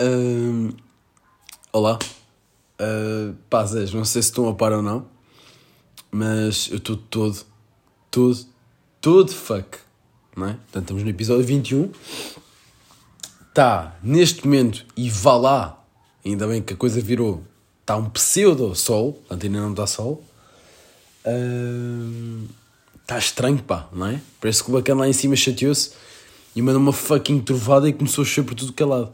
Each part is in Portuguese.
Hum, olá. Uh, não sei se estão a par ou não, mas eu estou todo, todo, todo fuck. Não é? Portanto, estamos no episódio 21. Está neste momento, e vá lá, ainda bem que a coisa virou, está um pseudo-sol, portanto ainda não está sol. Está estranho, pá, não é? Parece que o bacana lá em cima chateou-se e mandou uma fucking trovada e começou a chover por tudo é lado.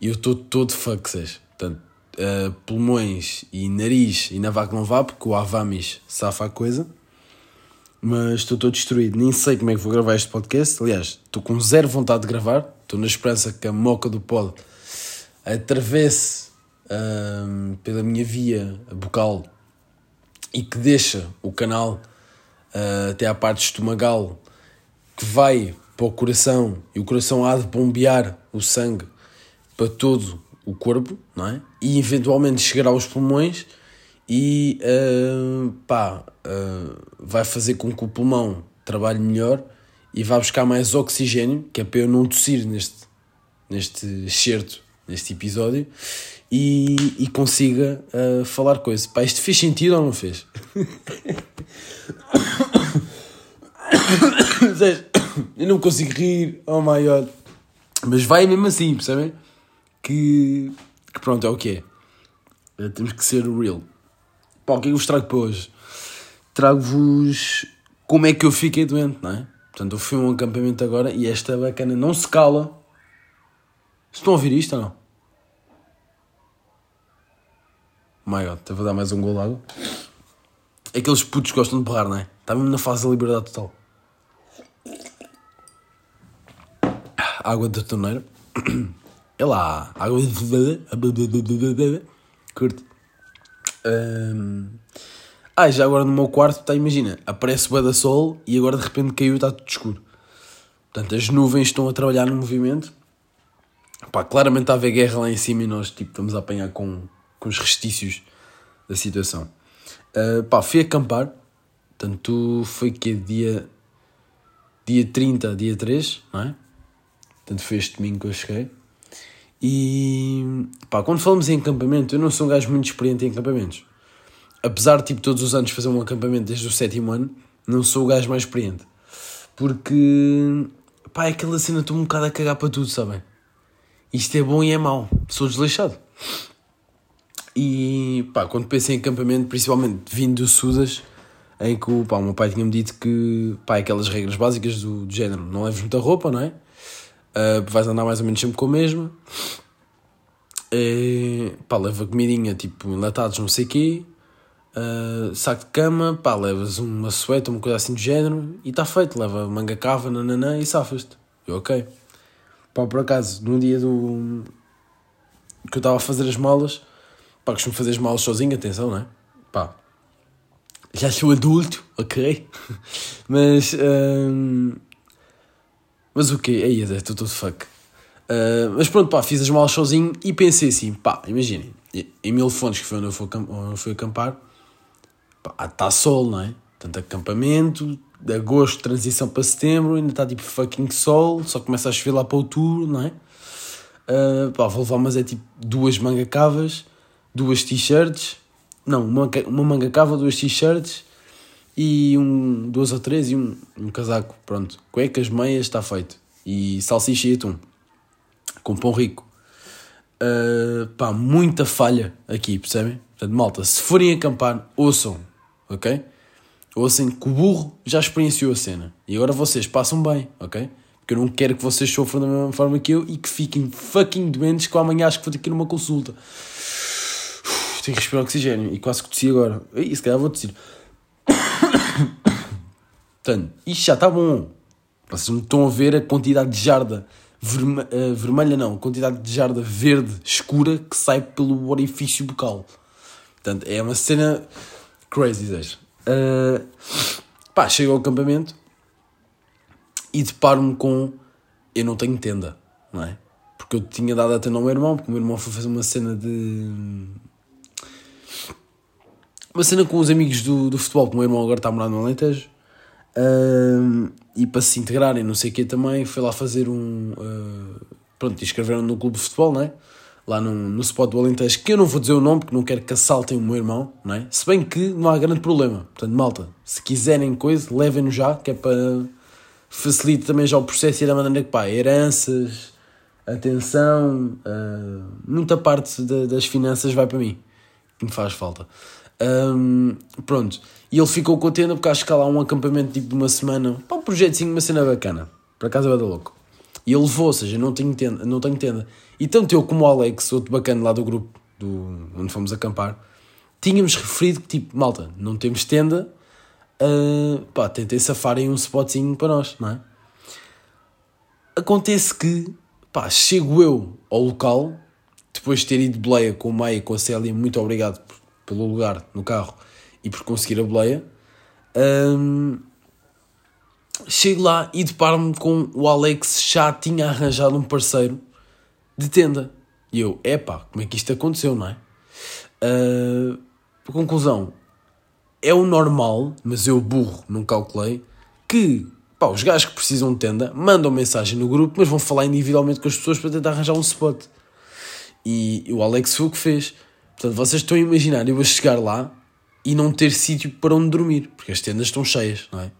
E eu estou todo seja. Portanto, uh, pulmões e nariz, ainda vá que não vá, porque o Avamis safa a coisa. Mas estou todo destruído, nem sei como é que vou gravar este podcast. Aliás, estou com zero vontade de gravar. Estou na esperança que a moca do pod atravesse uh, pela minha via bucal e que deixa o canal uh, até à parte estomagal que vai para o coração e o coração há de bombear o sangue para todo o corpo, não é? E eventualmente chegará aos pulmões e uh, pá, uh, vai fazer com que o pulmão trabalhe melhor e vá buscar mais oxigênio, que é para eu não tossir neste, neste excerto, neste episódio, e, e consiga uh, falar coisas. Pá, isto fez sentido ou não fez? eu não consigo rir, oh my god. Mas vai mesmo assim, percebem? Que, que pronto, é o que é. Temos que ser real. Pá, o que é que vos trago para hoje? Trago-vos como é que eu fiquei doente, não é? Portanto, eu fui a um acampamento agora e esta bacana não se cala. Estão a ouvir isto ou não? My God, vou dar mais um gol água. Aqueles putos que gostam de berrar, não é? Está mesmo na fase da liberdade total. Água da torneira. É lá, água de. Curte. Um... Ah, já agora no meu quarto, tá, imagina, aparece o da sol e agora de repente caiu e está tudo escuro. Portanto, as nuvens estão a trabalhar no movimento. Pá, claramente está a haver guerra lá em cima e nós tipo, estamos a apanhar com, com os restícios da situação. Uh, pá, fui acampar. Portanto, foi que dia, dia 30, dia 3, não é? Portanto, foi este domingo que eu cheguei. E pá, quando falamos em acampamento, eu não sou um gajo muito experiente em acampamentos. Apesar de tipo, todos os anos fazer um acampamento desde o sétimo ano, não sou o gajo mais experiente. Porque pá, é aquela cena, estou um bocado a cagar para tudo, sabem? Isto é bom e é mau. Sou desleixado. E pá, quando penso em acampamento, principalmente vindo do Sudas, em que pá, o meu pai tinha-me dito que pá, aquelas regras básicas do, do género, não leves muita roupa, não é? Uh, vais andar mais ou menos sempre com a mesma. E, pá, leva comidinha tipo enlatados, não sei o quê. Uh, saco de cama, pá, levas uma sueta, uma coisa assim do género e está feito. Leva manga cava, nananã e safas-te. Eu, ok. Pá, por acaso, num dia do. que eu estava a fazer as malas, pá, costumo fazer as malas sozinho, atenção, não é? Pá, já sou adulto, ok? Mas. Uh, mas o quê? Aí, estou todo fuck. Uh, mas pronto, pá, fiz as malas sozinho e pensei assim, pá, imaginem, em Mil Fontes, que foi onde eu fui, onde eu fui acampar, pá, está sol, não é? Tanto acampamento, de agosto, transição para setembro, ainda está tipo fucking sol, só começa a chover lá para outubro, não é? Uh, pá, vou levar, mas é tipo duas manga cavas, duas t-shirts, não, uma, uma manga cava, duas t-shirts e um, duas ou três e um, um casaco, pronto. Cuecas, meias, está feito. E salsicha e atum. Com pão rico. Uh, pá, muita falha aqui, percebem? Portanto, malta, se forem acampar, ouçam, ok? Ouçam que o burro já experienciou a cena. E agora vocês passam bem, ok? Porque eu não quero que vocês sofram da mesma forma que eu e que fiquem fucking doentes que amanhã acho que vou ter que ir numa consulta. Uf, tenho que respirar oxigênio. E quase que tossi agora. E se calhar vou tossir. Portanto, isto já está bom. Vocês não estão a ver a quantidade de jarda verme uh, vermelha, não, a quantidade de jarda verde escura que sai pelo orifício bucal. Portanto, é uma cena crazy, deixa. Uh, pá, chego ao acampamento e deparo-me com. Eu não tenho tenda, não é? Porque eu tinha dado a tenda ao meu irmão, porque o meu irmão foi fazer uma cena de uma cena com os amigos do, do futebol, que o meu irmão agora está a morar no Alentejo. E para se integrarem, não sei o quê também, foi lá fazer um. Uh, pronto, escreveram no clube de futebol, não é? Lá no, no spot do Alentejo, que eu não vou dizer o nome porque não quero que assaltem o meu irmão, não é? Se bem que não há grande problema. Portanto, malta, se quiserem coisa, levem-no já, que é para facilitar também já o processo e da maneira que, pá, heranças, atenção, uh, muita parte de, das finanças vai para mim, que me faz falta. Um, pronto, e ele ficou contente porque acho que há lá um acampamento tipo de uma semana, para um projetinho, uma cena bacana, para casa vai dar louco. E ele levou, ou seja, não tenho tenda, não tenho tenda. E tanto eu como o Alex, outro bacana lá do grupo, do, onde fomos acampar, tínhamos referido que tipo, malta, não temos tenda, uh, pá, tentem safar em um spotzinho para nós, não é? Acontece que, pá, chego eu ao local, depois de ter ido de boleia com o Maia e com a Célia, muito obrigado pelo lugar no carro e por conseguir a boleia. Um, chego lá e deparo-me com o Alex já tinha arranjado um parceiro de tenda. E eu, epá, como é que isto aconteceu, não é? Uh, conclusão, é o normal, mas eu burro, não calculei, que pá, os gajos que precisam de tenda mandam mensagem no grupo, mas vão falar individualmente com as pessoas para tentar arranjar um spot. E, e o Alex foi o que fez. Portanto, vocês estão a imaginar eu vou chegar lá e não ter sítio para onde dormir, porque as tendas estão cheias, não é?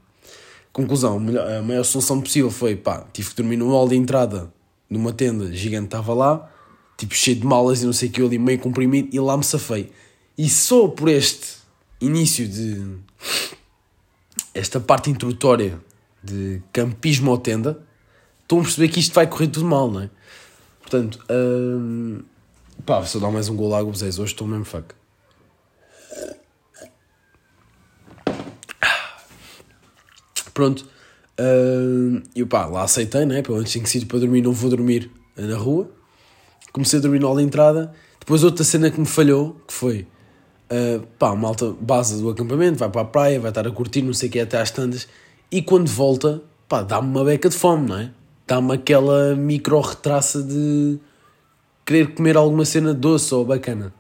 Conclusão, a maior, a solução possível foi, pá, tive que dormir no hall de entrada numa tenda gigante, estava lá, tipo cheio de malas e não sei o que, ali meio comprimido e lá me safei. E só por este início de. esta parte introdutória de campismo ou tenda, estão a perceber que isto vai correr tudo mal, não é? Portanto, hum, pá, se eu dar mais um gol vocês hoje estou mesmo fuck. Pronto. Uh, e pá, lá aceitei, né? Pelo menos tenho sítio para dormir, não vou dormir na rua. Comecei a dormir na hora de entrada. Depois outra cena que me falhou, que foi... Uh, pá, malta base do acampamento, vai para a praia, vai estar a curtir, não sei o que, até às tantas. E quando volta, pá, dá-me uma beca de fome, não é? Dá-me aquela micro retraça de querer comer alguma cena doce ou bacana.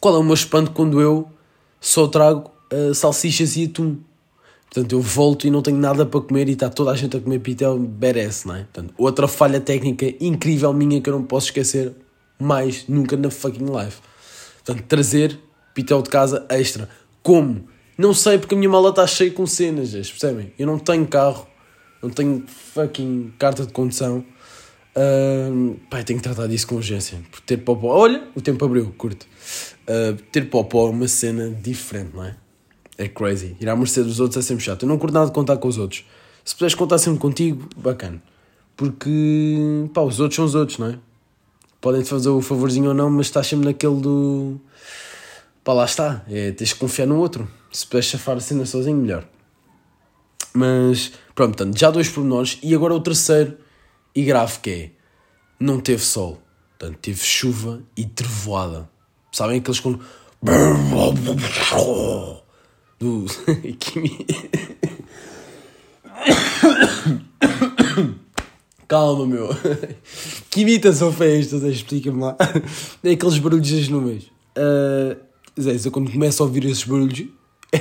Qual é o meu espanto quando eu só trago uh, salsichas e atum? Portanto, eu volto e não tenho nada para comer e está toda a gente a comer pitel, merece, não é? Portanto, outra falha técnica incrível minha que eu não posso esquecer mais nunca na fucking life. Portanto, trazer pitel de casa extra. Como? Não sei porque a minha mala está cheia com cenas, percebem? Eu não tenho carro, não tenho fucking carta de condução. Uh, pai, tenho que tratar disso com urgência. Por ter popó. Olha, o tempo abriu, curto. Uh, ter popó é uma cena diferente, não é? É crazy. Ir à mercê dos outros é sempre chato. Eu não curto nada de contar com os outros. Se puderes contar sempre contigo, bacana. Porque, pá, os outros são os outros, não é? Podem-te fazer o favorzinho ou não, mas estás sempre naquele do. pá, lá está. É, tens que confiar no outro. Se puderes chafar a cena sozinho, melhor. Mas, pronto, portanto, já dois pormenores. E agora o terceiro e grave que é: não teve sol. Portanto, teve chuva e trevoada. Sabem aqueles com do. Calma, meu. Que imitação foi esta? Explica-me lá. É aqueles barulhos das nuvens. Uh, Zé, quando começo a ouvir esses barulhos,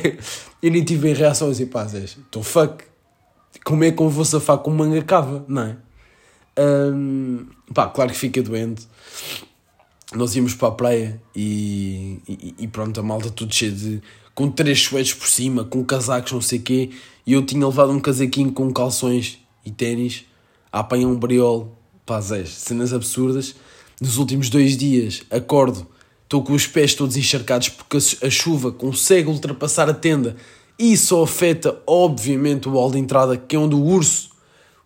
eu nem tive reação assim, pá, Zé, estou fuck. Como é que eu vou safar com manga cava, não é? Um, pá, claro que fica doente. Nós íamos para a praia e, e, e pronto, a malta tudo cheio de com três suetes por cima, com casacos, não sei o quê, e eu tinha levado um casaquinho com calções e ténis, a apanhar um briol, pá, zés, cenas absurdas. Nos últimos dois dias, acordo, estou com os pés todos encharcados porque a chuva consegue ultrapassar a tenda e só afeta, obviamente, o hall de entrada, que é onde o urso,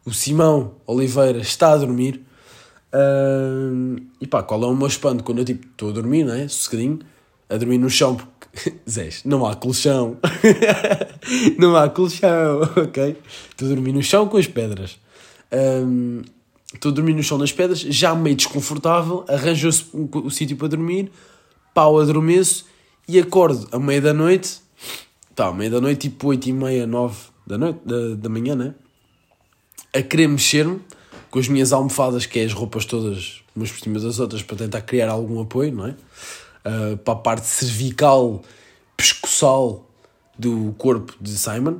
o Simão Oliveira, está a dormir. Uh, e pá, qual é o meu espanto quando eu tipo, estou a dormir, não é? Sossegadinho, a dormir no chão Zés, não há colchão. não há colchão, ok? Estou a dormir no chão com as pedras. Um, estou a dormir no chão nas pedras, já meio desconfortável, arranjou-se o, o sítio para dormir, pau, adormeço e acordo à meia da noite, tá, à meia da noite, tipo 8 e meia, 9 da, noite, da, da manhã, né? A querer mexer-me com as minhas almofadas, que é as roupas todas umas por cima das outras, para tentar criar algum apoio, não é? uh, para a parte cervical, pescoçal do corpo de Simon.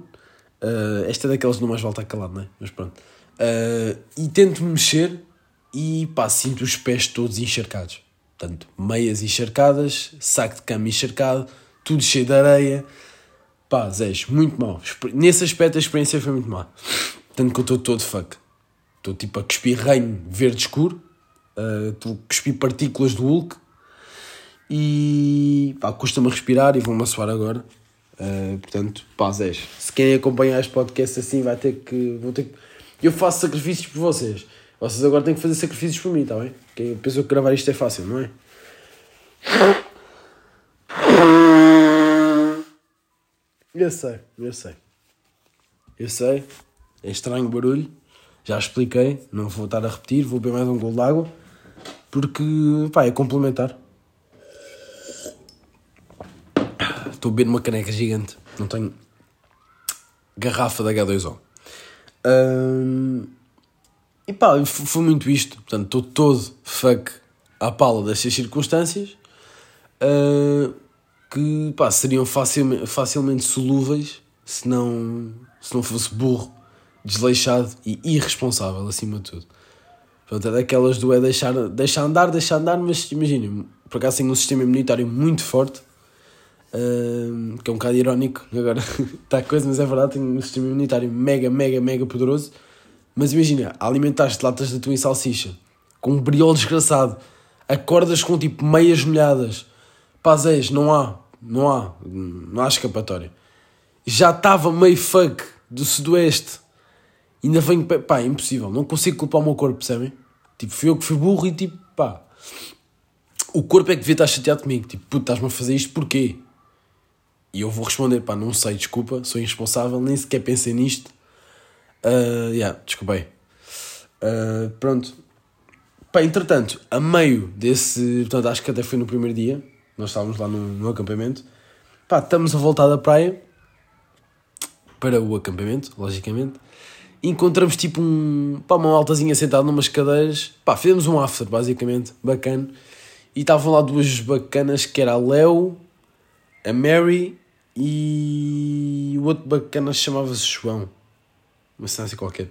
Uh, esta é daqueles que não mais volta a calado, não é? Mas pronto. Uh, e tento mexer e pá, sinto os pés todos encharcados. Portanto, meias encharcadas, saco de cama encharcado, tudo cheio de areia. Pá, Zés, muito mal. Nesse aspecto a experiência foi muito má. Tanto que eu estou todo fuck. Estou tipo a cuspir reino verde escuro, uh, estou a cuspir partículas do Hulk e pá, custa-me respirar e vou-me suar agora. Uh, portanto, pá, Zés, se querem acompanhar este podcast assim, vai ter que. Vou ter que... Eu faço sacrifícios por vocês. Vocês agora têm que fazer sacrifícios por mim, está bem? Quem pensou que gravar isto é fácil, não é? Eu sei, eu sei. Eu sei. É estranho o barulho. Já expliquei. Não vou estar a repetir. Vou beber mais um gol de água. Porque, pá, é complementar. Estou a beber uma caneca gigante. Não tenho garrafa da H2O. Um, e pá, foi muito isto. Portanto, estou todo fuck à pala destas circunstâncias. Uh, que pá, seriam facilmente, facilmente solúveis se não, se não fosse burro, desleixado e irresponsável, acima de tudo. Portanto, é daquelas do é deixar, deixar andar, deixar andar, mas imaginem, por acaso tem um sistema imunitário muito forte, uh, que é um bocado irónico, agora está a coisa, mas é verdade, tem um sistema imunitário mega, mega, mega poderoso. Mas imagina, alimentaste latas de atum e salsicha, com um briol desgraçado, acordas com tipo meias molhadas, pazés, não há, não há, não há escapatória. Já estava meio fuck do sudoeste. Ainda venho, pá, é impossível. Não consigo culpar o meu corpo, percebem? Tipo, fui eu que fui burro e tipo, pá. O corpo é que devia estar chateado comigo. Tipo, puto, estás-me a fazer isto porquê? E eu vou responder, pá, não sei, desculpa, sou irresponsável, nem sequer pensei nisto. Uh, yeah, desculpei. Uh, pronto. Pá, entretanto, a meio desse. Portanto, acho que até foi no primeiro dia. Nós estávamos lá no, no acampamento. Pá, estamos a voltar da praia para o acampamento, logicamente. Encontramos tipo um, pá, uma altazinha sentada numas cadeiras. Pá, fizemos um after, basicamente, bacana. E estavam lá duas bacanas que era a Leo, a Mary e o outro bacana chamava-se João. Uma cena assim qualquer.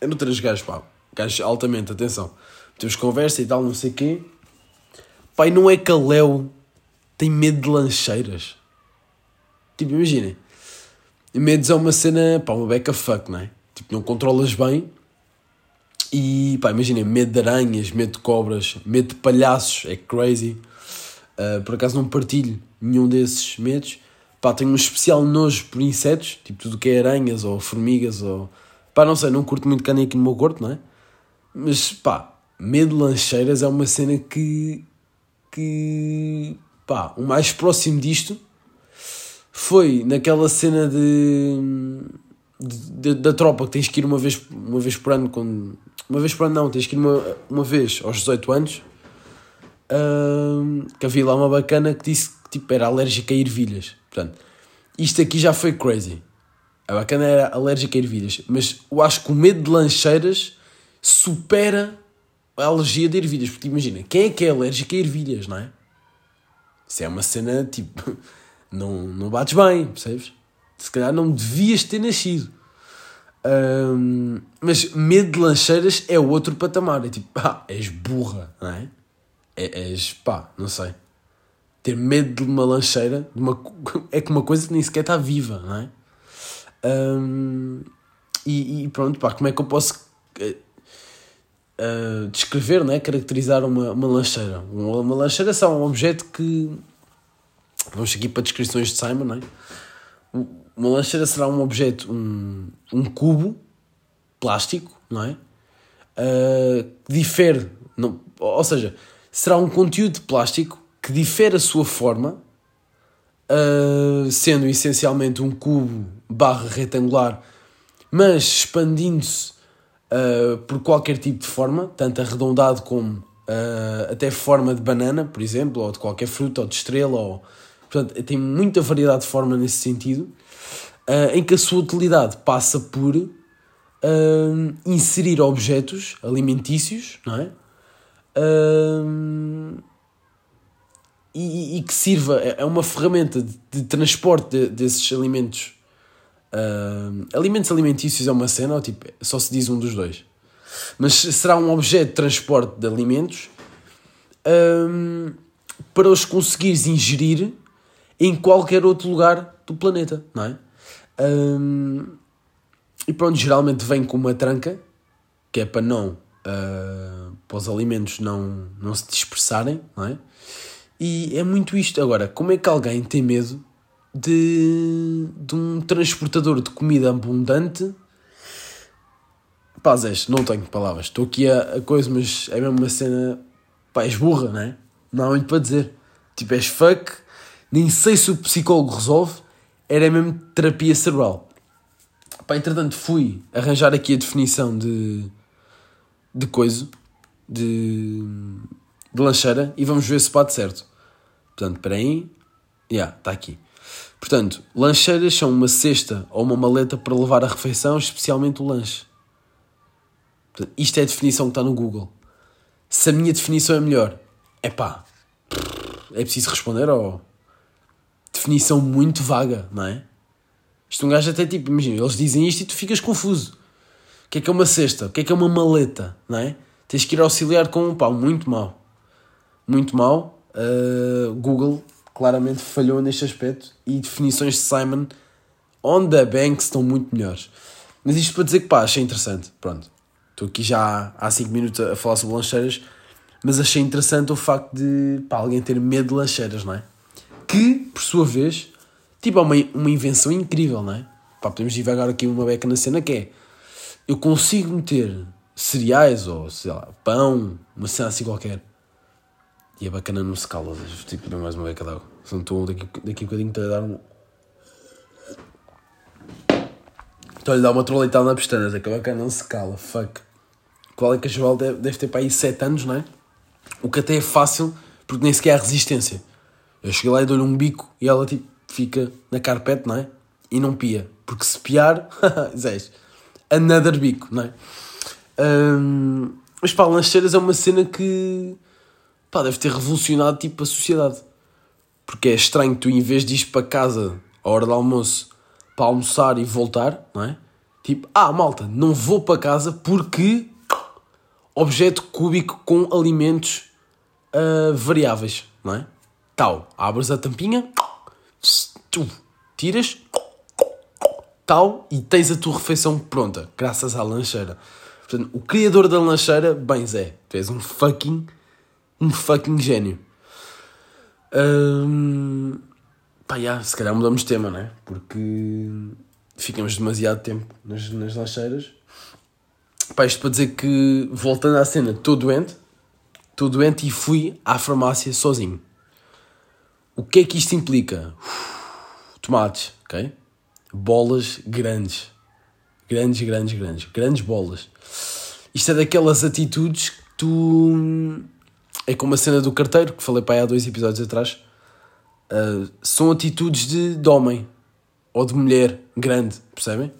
Eram três gajos, pá. Gajos altamente, atenção. Temos conversa e tal, não sei o quê. Pai, não é que a Leo tem medo de lancheiras. Tipo, imaginem. Medos é uma cena, pá, uma beca fuck, não é? Tipo, não controlas bem. E, pá, imaginem, medo de aranhas, medo de cobras, medo de palhaços, é crazy. Uh, por acaso não partilho nenhum desses medos. Pá, tenho um especial nojo por insetos, tipo tudo que é aranhas ou formigas ou... Pá, não sei, não curto muito canem aqui no meu corpo, não é? Mas, pá, medo de lancheiras é uma cena que... que pá, o mais próximo disto foi naquela cena de, de, da tropa que tens que ir uma vez, uma vez por ano com, uma vez por ano não, tens que ir uma, uma vez aos 18 anos que havia lá uma bacana que disse que tipo, era alérgica a ervilhas portanto, isto aqui já foi crazy a bacana era alérgica a ervilhas mas eu acho que o medo de lancheiras supera a alergia de ervilhas porque imagina, quem é que é alérgico a ervilhas, não é? Isso é uma cena tipo. Não, não bates bem, percebes? Se calhar não devias ter nascido. Um, mas medo de lancheiras é outro patamar. É tipo, pá, és burra, não é? é? És, pá, não sei. Ter medo de uma lancheira de uma, é que uma coisa que nem sequer está viva, não é? Um, e, e, pronto, pá, como é que eu posso uh, descrever, né? caracterizar uma, uma lancheira. Uma, uma lancheira é só um objeto que. Vamos aqui para descrições de Simon, não é? Uma lancheira será um objeto, um, um cubo plástico, não é? Uh, que difere, não, ou seja, será um conteúdo de plástico que difere a sua forma, uh, sendo essencialmente um cubo barra retangular, mas expandindo-se uh, por qualquer tipo de forma, tanto arredondado como até forma de banana, por exemplo, ou de qualquer fruta, ou de estrela, ou, portanto, tem muita variedade de forma nesse sentido, uh, em que a sua utilidade passa por inserir objetos alimentícios, não é? E, e, que sirva, é, é uma ferramenta de, de transporte de, desses alimentos Uh, alimentos alimentícios é uma cena ou tipo, só se diz um dos dois? Mas será um objeto de transporte de alimentos para os conseguires ingerir em qualquer outro lugar do planeta, não é? Hum, e pronto, geralmente vem com uma tranca, que é para não, uh, para os alimentos não, não se dispersarem, não é? E é muito isto. Agora, como é que alguém tem medo de, de um transportador de comida abundante? Pá, Zé, não tenho palavras. Estou aqui a, a coisa, mas é mesmo uma cena. Pá, és burra, não é? Não há muito para dizer. Tipo, és fuck. Nem sei se o psicólogo resolve. Era mesmo terapia cerebral. Pá, entretanto, fui arranjar aqui a definição de. de coisa. De. de lancheira. E vamos ver se bate certo. Portanto, espera aí. Já, yeah, está aqui. Portanto, lancheiras são uma cesta ou uma maleta para levar a refeição, especialmente o lanche. Portanto, isto é a definição que está no Google. Se a minha definição é melhor, é pá, é preciso responder ou. Definição muito vaga, não é? Isto um gajo até tipo, imagina, eles dizem isto e tu ficas confuso. O que é que é uma cesta? O que é que é uma maleta, não é? Tens que ir auxiliar com um pá, muito mau. Muito mau. Uh, Google claramente falhou neste aspecto e definições de Simon on the bank estão muito melhores. Mas isto para dizer que pá, achei interessante. Pronto. Estou aqui já há 5 minutos a falar sobre lancheiras, mas achei interessante o facto de pá, alguém ter medo de lancheiras, não é? Que, por sua vez, tipo, é uma, uma invenção incrível, não é? Pá, podemos divagar aqui uma beca na cena que é eu consigo meter cereais ou sei lá, pão, uma cena assim qualquer. E a bacana não se cala, tipo, bem mais uma beca d'água. Se não estou daqui, daqui a bocadinho estou a dar um. Estou a lhe dar uma troleitada na pestanas, é que a bacana não se cala, fuck. Qual é que a Joel deve, deve ter para aí 7 anos, não é? O que até é fácil, porque nem sequer há resistência. Eu cheguei lá e dou-lhe um bico e ela tipo fica na carpete, não é? E não pia. Porque se piar, Zés, another bico, não é? Um, mas pá, lancheiras é uma cena que pá, deve ter revolucionado tipo a sociedade. Porque é estranho tu, em vez de ir para casa à hora do almoço para almoçar e voltar, não é? Tipo, ah, malta, não vou para casa porque objeto cúbico com alimentos uh, variáveis, não é? Tal, abres a tampinha, tu tiras, tal, e tens a tua refeição pronta, graças à lancheira. Portanto, o criador da lancheira, bem Zé, tu és um fucking, um fucking gênio. Um, pá, yeah, se calhar mudamos de tema, né? Porque ficamos demasiado tempo nas, nas lancheiras. Pá, isto para dizer que, voltando à cena, estou doente, estou doente e fui à farmácia sozinho. O que é que isto implica? Uf, tomates, ok? Bolas grandes. Grandes, grandes, grandes. Grandes bolas. Isto é daquelas atitudes que tu. É como a cena do carteiro, que falei para aí há dois episódios atrás. Uh, são atitudes de, de homem ou de mulher grande, percebem?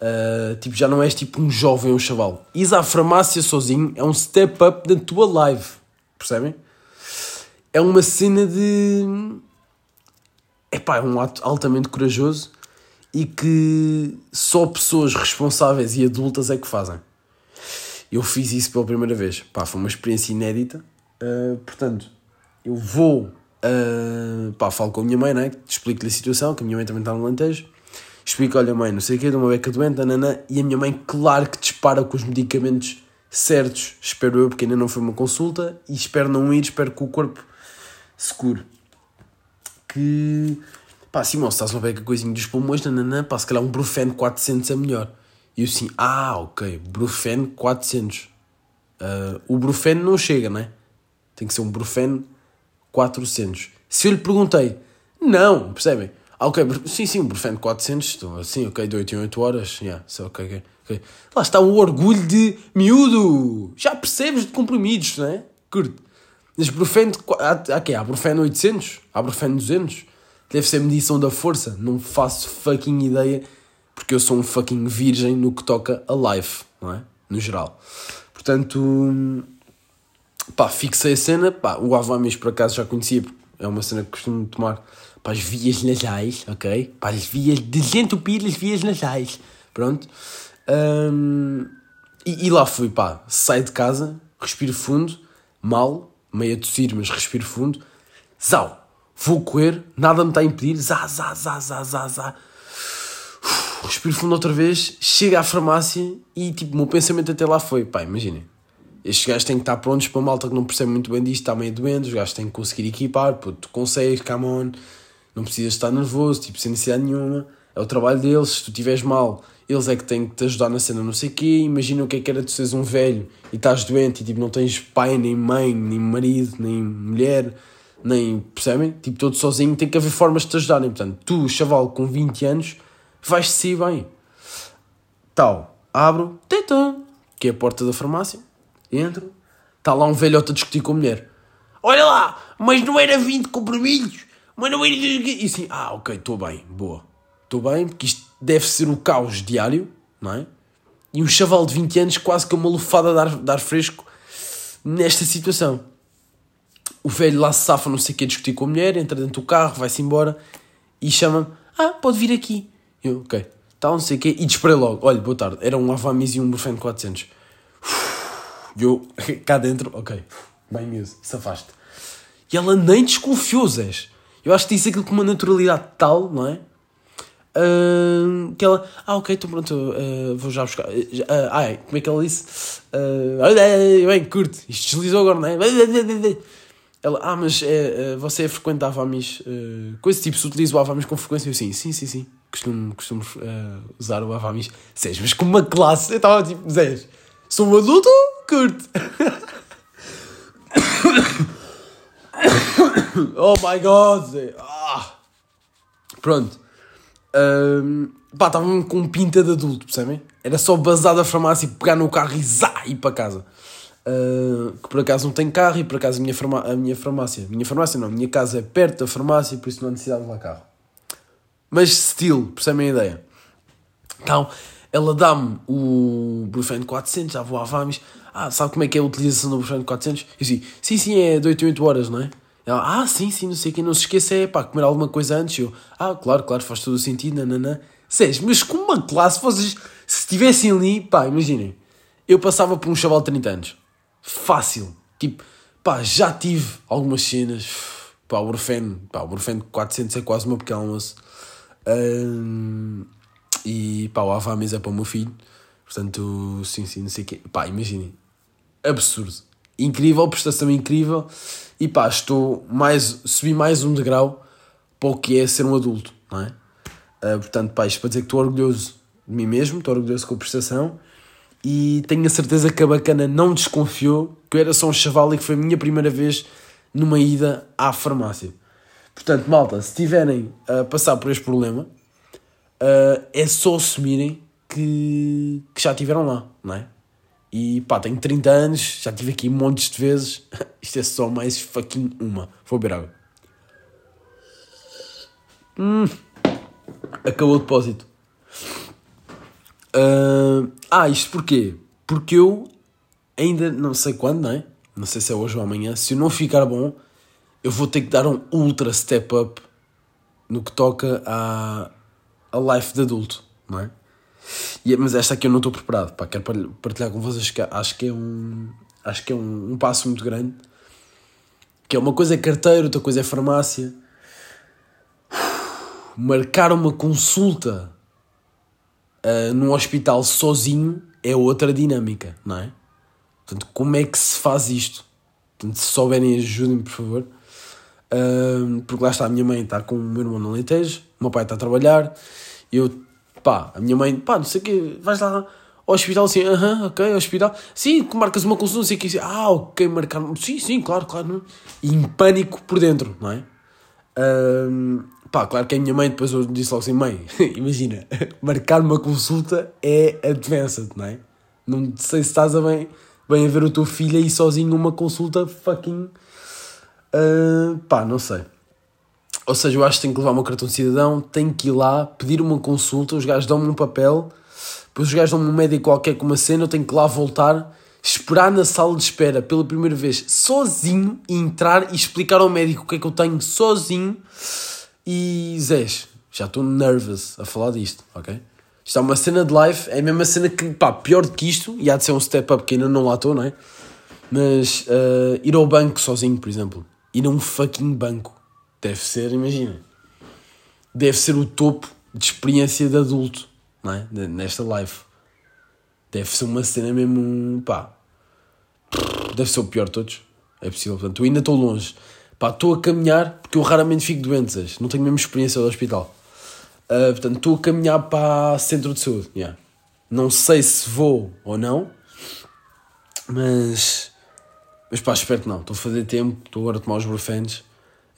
Uh, tipo, já não és tipo um jovem ou um chaval. Ires à farmácia sozinho é um step up da tua live, percebem? É uma cena de. Epá, é um ato altamente corajoso e que só pessoas responsáveis e adultas é que fazem. Eu fiz isso pela primeira vez. Pá, foi uma experiência inédita. Uh, portanto, eu vou. Uh, pá, falo com a minha mãe, né? Explico-lhe a situação, que a minha mãe também está no Lantejo explico, olha mãe, não sei o quê, de uma beca doente, nanana, e a minha mãe, claro que dispara com os medicamentos certos, espero eu, porque ainda não foi uma consulta, e espero não ir, espero que o corpo se cure. Que, pá, Simão, se estás uma beca coisinha dos pulmões, nanana, pá, se calhar um Brufen 400 é melhor. E eu assim, ah, ok, Brufen 400. Uh, o Brufen não chega, né? Tem que ser um Brufen 400. Se eu lhe perguntei, não, percebem? Ah, ok, sim, sim, Brufen 400, estou assim, ok, de 8 em 8 horas, yeah, so, ok, ok. Lá está o orgulho de miúdo, já percebes de comprimidos, não é? Curto. Brufen, há, há, há, há Brufen 800, há Brufen 200, deve ser medição da força, não faço fucking ideia, porque eu sou um fucking virgem no que toca a life, não é? No geral. Portanto, pá, fixei a cena, pá, o Avamis por acaso já conhecia, é uma cena que costumo tomar para as vias nasais, ok? Para as vias, desentupir as vias nasais, pronto. Um, E, e lá fui, pá, saio de casa, respiro fundo, mal, meio a tossir, mas respiro fundo, zau, vou correr, nada me está a impedir, zá, zá, zá, zá, zá, zá. Respiro fundo outra vez, chego à farmácia e tipo, o meu pensamento até lá foi, pá, imaginem, estes gajos têm que estar prontos para malta que não percebe muito bem disto, está meio doente, os gajos têm que conseguir equipar, pô, tu consegues, come on, não precisas estar nervoso, tipo, sem necessidade nenhuma, é o trabalho deles, se tu estiveres mal, eles é que têm que te ajudar na cena, não sei o quê, imagina o que é que era tu seres um velho e estás doente e tipo, não tens pai, nem mãe, nem marido, nem mulher, nem, percebem? Tipo, todo sozinho, tem que haver formas de te ajudarem, portanto, tu, chaval com 20 anos, vais-te sair bem. Tal, abro, teta, que é a porta da farmácia, entro, está lá um velhote a discutir com a mulher. Olha lá, mas não era 20 comprimidos, mas não era... E assim, ah, ok, estou bem, boa. Estou bem, porque isto deve ser o caos diário, não é? E um chaval de 20 anos quase que uma lufada de ar, de ar fresco nesta situação. O velho lá se safa, não sei o que, a discutir com a mulher, entra dentro do carro, vai-se embora e chama-me, ah, pode vir aqui. Eu, ok, tal, não sei o quê, e disparei logo. Olha, boa tarde, era um Avamis e um Burfen 400. E eu, cá dentro, ok, bem mesmo, safaste. E ela nem desconfiou, Zés. Eu acho que disse aquilo com uma naturalidade tal, não é? Que ela, ah, ok, então pronto, uh, vou já buscar. Uh, ai, como é que ela disse? Uh, bem, curte, isto deslizou agora, não é? Ela, ah, mas é, você frequenta Avamis, uh, com esse tipo, se utiliza o Avamis com frequência? Eu, sim, sim, sim, sim, costumo, costumo usar o Avamis. Zés, mas com uma classe, eu estava tipo, Zés, sou um adulto, curte. oh my god, Zé. Ah. Pronto. Um, pá, estava com pinta de adulto, percebem? Era só bazar da farmácia, pegar no carro e zá, ir para casa. Uh, que por acaso não tenho carro e por acaso a minha, farma, a minha farmácia, minha farmácia não, a minha casa é perto da farmácia, por isso não há necessidade de levar carro. Mas estilo, percebem a ideia? Então, ela dá-me o Brufen 400, já vou à Vamis. Ah, sabe como é que é a utilização do Brufen 400? Eu disse, sim, sim, é de 8 em 8 horas, não é? Ela, ah, sim, sim, não sei o que, não se esqueça, é pá, comer alguma coisa antes. Eu, ah, claro, claro, faz todo o sentido, nananã. Sés, mas com uma classe, vocês, se estivessem ali, pá, imaginem, eu passava por um chaval de 30 anos. Fácil. Tipo, pá, já tive algumas cenas. Pá, o Burfen, pá, o Burfen 400 é quase uma pequena almoço. Um, e pá, o Avames é para o meu filho. Portanto, sim, sim, não sei o quê. Pá, imaginem. Absurdo. Incrível, prestação incrível e pá, estou mais, subi mais um degrau para o que é ser um adulto, não é? Uh, portanto, pá, isto para dizer que estou orgulhoso de mim mesmo, estou orgulhoso com a prestação e tenho a certeza que a bacana não desconfiou que eu era só um chaval e que foi a minha primeira vez numa ida à farmácia. Portanto, malta, se tiverem a passar por este problema, uh, é só assumirem que, que já estiveram lá, não é? E pá, tenho 30 anos, já estive aqui montes de vezes. Isto é só mais fucking uma. Vou beber água. Hum, acabou o depósito. Uh, ah, isto porquê? Porque eu ainda não sei quando, não é? Não sei se é hoje ou amanhã. Se eu não ficar bom, eu vou ter que dar um ultra step up no que toca à, à life de adulto, não é? E, mas esta aqui eu não estou preparado. Pá, quero partilhar com vocês que acho que é um, acho que é um, um passo muito grande. Que é uma coisa é carteiro, outra coisa é farmácia. Marcar uma consulta uh, num hospital sozinho é outra dinâmica, não é? Portanto, como é que se faz isto? Portanto, se souberem, ajudem-me, por favor. Uh, porque lá está, a minha mãe está com o meu irmão no Alentejo, o meu pai está a trabalhar, eu Pá, a minha mãe, pá, não sei o quê, vais lá ao hospital assim, aham, uh -huh, ok, ao hospital. Sim, marcas uma consulta, o quê. Ah, ok, marcar. Sim, sim, claro, claro. Não? E em pânico por dentro, não é? Um, pá, claro que a minha mãe depois eu disse logo assim, mãe, imagina, marcar uma consulta é advanced, não é? Não sei se estás a bem, bem a ver o teu filho aí sozinho numa consulta fucking. Uh, pá, não sei. Ou seja, eu acho que tenho que levar o meu cartão de cidadão, tenho que ir lá, pedir uma consulta, os gajos dão-me um papel, depois os gajos dão-me um médico qualquer com uma cena, eu tenho que lá voltar, esperar na sala de espera pela primeira vez sozinho, e entrar e explicar ao médico o que é que eu tenho sozinho. E Zés, já estou nervous a falar disto, ok? Isto é uma cena de live, é a mesma cena que, pá, pior do que isto, e há de ser um step up que ainda não lá estou, não é? Mas uh, ir ao banco sozinho, por exemplo, ir a um fucking banco, deve ser, imagina, deve ser o topo de experiência de adulto, não é? Nesta live. Deve ser uma cena mesmo, pá, deve ser o pior de todos. É possível, portanto, eu ainda estou longe. Pá, estou a caminhar, porque eu raramente fico doente, não tenho mesmo experiência do hospital. Uh, portanto, estou a caminhar para centro de saúde. Yeah. Não sei se vou ou não, mas. Mas pá, espero que não. Estou a fazer tempo, estou agora a tomar os brufenes,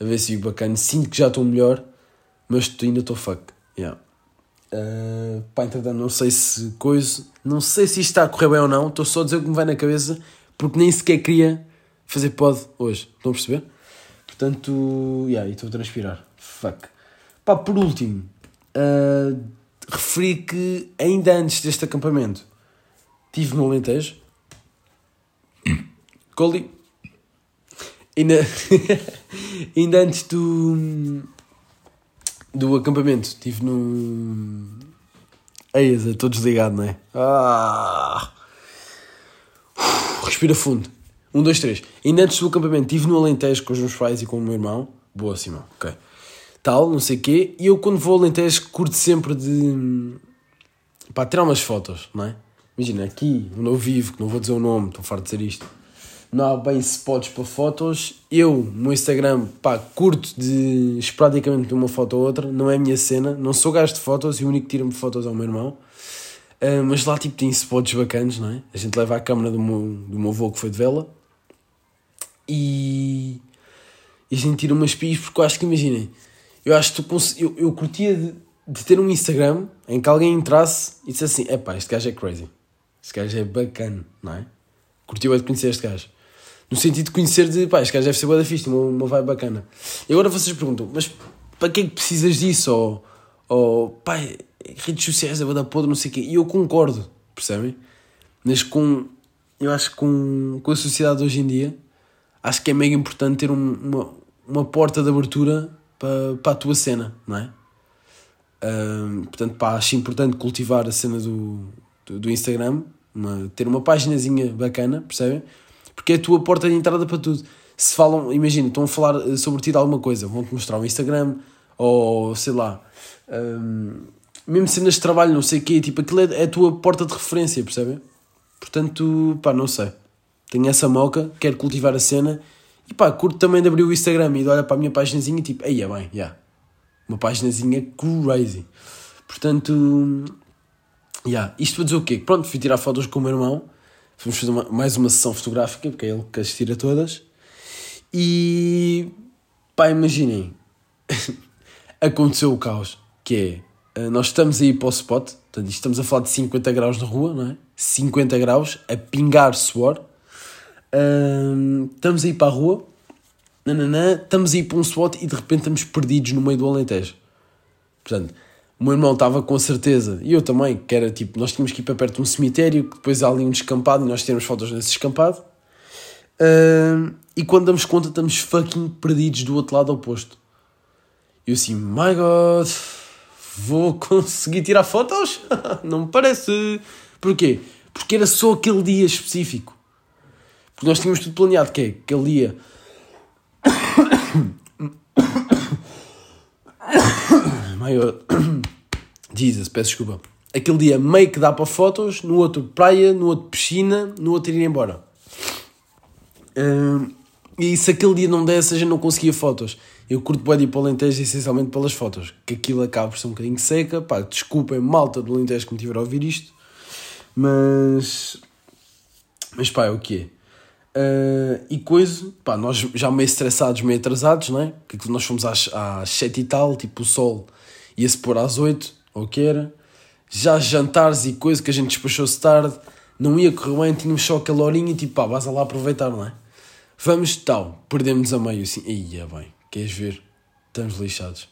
a ver se fico bacana. Sinto que já estou melhor, mas ainda estou fuck. Yeah. Uh, pá, entretanto, não sei se coisa. Não sei se isto está a correr bem ou não. Estou só a dizer o que me vai na cabeça, porque nem sequer queria fazer pod hoje. Estão a perceber? Portanto, yeah, estou a transpirar. Fuck. Pá, por último, uh, referi que ainda antes deste acampamento tive no Alentejo. Coli. Ainda, ainda antes do, do acampamento estive no. Eis, estou desligado, não é? Ah. Respira fundo. Um, dois, três. Ainda antes do acampamento estive no Alentejo com os meus pais e com o meu irmão. Boa, Simão. Ok tal, não sei o quê. E eu quando vou ao Alentejo curto sempre de pá, tirar umas fotos, não é? Imagina, aqui, onde eu vivo, que não vou dizer o nome, estou farto de dizer isto, não há bem spots para fotos. Eu, no Instagram, pá, curto de esporadicamente de uma foto ou outra, não é a minha cena, não sou gajo de fotos e o único que tira-me fotos é o meu irmão. Uh, mas lá tipo tem spots bacanas, não é? A gente leva a câmera do meu, do meu avô que foi de vela e, e a gente tira umas pias porque eu acho que imaginem, eu acho que tu eu, eu curtia de, de, ter um Instagram em que alguém entrasse e dissesse assim: é pá, este gajo é crazy, este gajo é bacana, não é? Curtiu é de conhecer este gajo. No sentido de conhecer de pá, este gajo deve ser boa da ficha, uma, uma vibe bacana. E agora vocês perguntam: mas para que é que precisas disso? Ou, ou pá, redes sociais é boa da podre, não sei o quê. E eu concordo, percebem? Mas com. Eu acho que com, com a sociedade hoje em dia, acho que é mega importante ter um, uma, uma porta de abertura para, para a tua cena, não é? Um, portanto, pá, acho importante cultivar a cena do, do, do Instagram, uma, ter uma paginazinha bacana, percebem? Porque é a tua porta de entrada para tudo. Se falam, imagina, estão a falar eh, sobre ti de alguma coisa, vão-te mostrar o Instagram, ou sei lá, um, mesmo cenas de trabalho, não sei o quê, tipo, aquilo é, é a tua porta de referência, percebem? Portanto, pá, não sei. Tenho essa moca, quero cultivar a cena e pá, curto também de abrir o Instagram e de olhar para a minha paginazinha e tipo, aí é bem, já. Yeah. Uma paginazinha crazy. Portanto, yeah. isto para dizer o quê? Pronto, fui tirar fotos com o meu irmão. Vamos fazer uma, mais uma sessão fotográfica, porque é ele que as tira todas. E pá, imaginem, aconteceu o caos, que é, eh, nós estamos aí para o spot, portanto, estamos a falar de 50 graus na rua, não é? 50 graus, a pingar suor estamos a ir para a rua, nananã, estamos a ir para um spot e de repente estamos perdidos no meio do Alentejo. Portanto, o meu irmão estava com certeza, e eu também, que era tipo, nós tínhamos que ir para perto de um cemitério, que depois há ali um descampado e nós temos fotos nesse descampado. Uh, e quando damos conta, estamos fucking perdidos do outro lado oposto. E eu assim, my god, vou conseguir tirar fotos? Não me parece. Porquê? Porque era só aquele dia específico. Porque nós tínhamos tudo planeado, que é aquele dia. Maior. Jesus, peço desculpa. Aquele dia meio que dá para fotos, no outro praia, no outro piscina, no outro ir embora. Um, e se aquele dia não desse, a gente não conseguia fotos. Eu curto bem de ir para o Alentejo essencialmente pelas fotos, que aquilo acaba por ser um bocadinho seca. Pá, desculpem, malta do Alentejo que me tiver a ouvir isto, mas. Mas pá, é o que é. Uh, e coisa, pá, nós já meio estressados, meio atrasados, não é? Que nós fomos às, às 7 e tal, tipo o sol ia-se pôr às 8, ou o que era. Já jantares e coisa que a gente despachou-se tarde, não ia correr bem, tínhamos só aquela horinha e tipo, pá, vais lá aproveitar, não é? Vamos tal, perdemos a meio assim, ia bem, queres ver? Estamos lixados,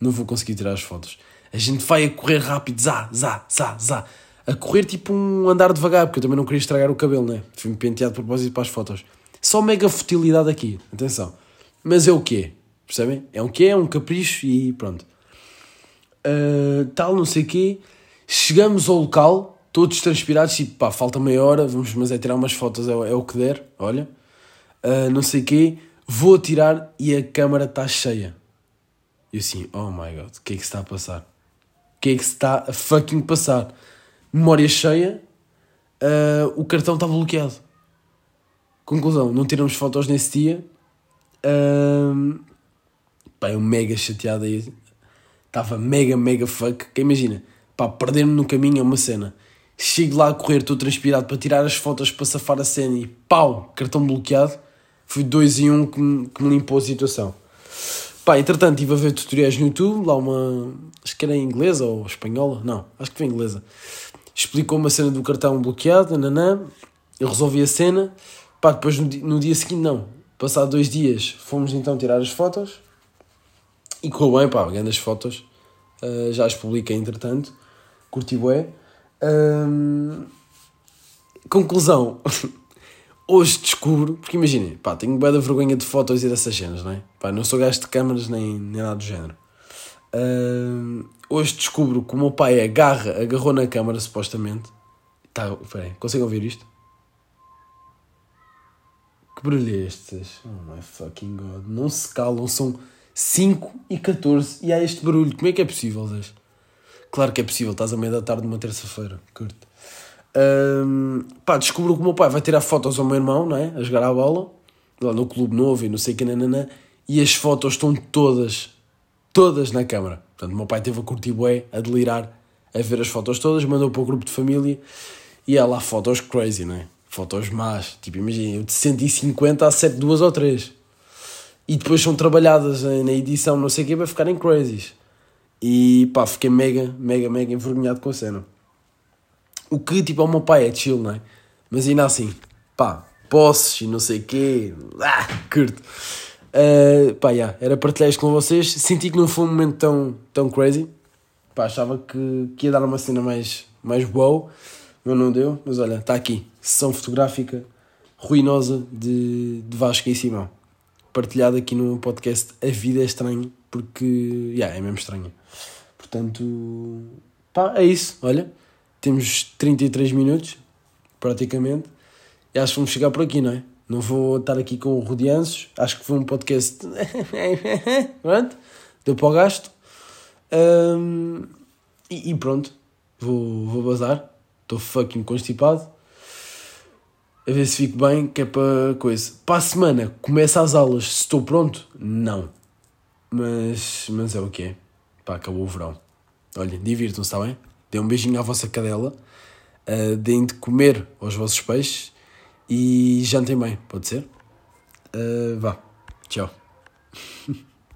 não vou conseguir tirar as fotos. A gente vai a correr rápido, zá, zá, zá, zá a correr tipo um andar devagar, porque eu também não queria estragar o cabelo, né? Fui-me penteado de propósito para as fotos. Só mega futilidade aqui, atenção. Mas é o quê? Percebem? É um quê? É um capricho e pronto. Uh, tal, não sei o quê. Chegamos ao local, todos transpirados, tipo, pá, falta meia hora, vamos, mas é tirar umas fotos, é, é o que der, olha. Uh, não sei o quê, vou tirar e a câmara está cheia. E assim, oh my god, o que é que se está a passar? O que é que se está a fucking passar? Memória cheia, uh, o cartão está bloqueado. Conclusão, não tiramos fotos nesse dia. Uh, pá, eu mega chateado aí. Estava mega, mega fuck. Que imagina, pá, perder-me no caminho é uma cena. Chego lá a correr, estou transpirado para tirar as fotos para safar a cena e pau, cartão bloqueado. Fui dois em um que me, que me limpou a situação. Pá, entretanto, estive a ver tutoriais no YouTube, lá uma. Acho que era inglesa ou espanhola, não, acho que foi inglesa. Explicou uma cena do cartão bloqueado, nanã. Eu resolvi a cena. Pá, depois no dia, no dia seguinte, não. Passado dois dias, fomos então tirar as fotos. E correu bem, pá, grandes fotos. Uh, já as publiquei entretanto. Curti bué. Um, conclusão. Hoje descubro, porque imaginem, pá, tenho bué da vergonha de fotos e dessas cenas, não é? Pá, não sou gajo de câmaras nem, nem nada do género. Um, hoje descubro que o meu pai agarra, agarrou na câmara supostamente. Tá, peraí, conseguem ouvir isto? Que barulho é? Oh my fucking god. Não se calam, são 5 e 14 e há este barulho. Como é que é possível, Zés? Claro que é possível, estás à meia da tarde numa terça-feira, curto. Um, pá, descubro que o meu pai vai tirar fotos ao meu irmão, não é? A jogar a bola, lá no clube novo e não sei o que, nanana, e as fotos estão todas, todas na câmara. Portanto, o meu pai teve a curtir bué, a delirar, a ver as fotos todas, mandou para o grupo de família e há lá fotos crazy, não é? Fotos más, tipo, imagina, eu de 150 a 7, duas ou três. E depois são trabalhadas na edição, não sei o que, para ficarem crazies. E pá, fiquei mega, mega, mega envergonhado com a cena. O que, tipo, ao meu pai é chill, não é? Mas ainda assim, pá, posses e não sei o quê, ah, curto. Uh, pá, yeah, era partilhar isto com vocês. Senti que não foi um momento tão, tão crazy. Pá, achava que, que ia dar uma cena mais, mais boa, mas não deu. Mas olha, está aqui, sessão fotográfica ruinosa de, de Vasco e Simão. Partilhada aqui no podcast A Vida é Estranha, porque, yeah, é mesmo estranha. Portanto, pá, é isso, olha temos 33 minutos, praticamente, e acho que vamos chegar por aqui, não é? Não vou estar aqui com rodeanços, acho que foi um podcast. pronto, deu para o gasto. Um, e, e, pronto, vou, vou bazar. Estou fucking constipado. A ver se fico bem, que é para coisa. Para a semana, começa as aulas. Se estou pronto? Não. Mas, mas é o que é. Pá, acabou o verão. Olhem, divirtam-se, está bem? Dê um beijinho à vossa cadela, uh, deem de comer aos vossos peixes e jantem bem, pode ser? Uh, vá, tchau.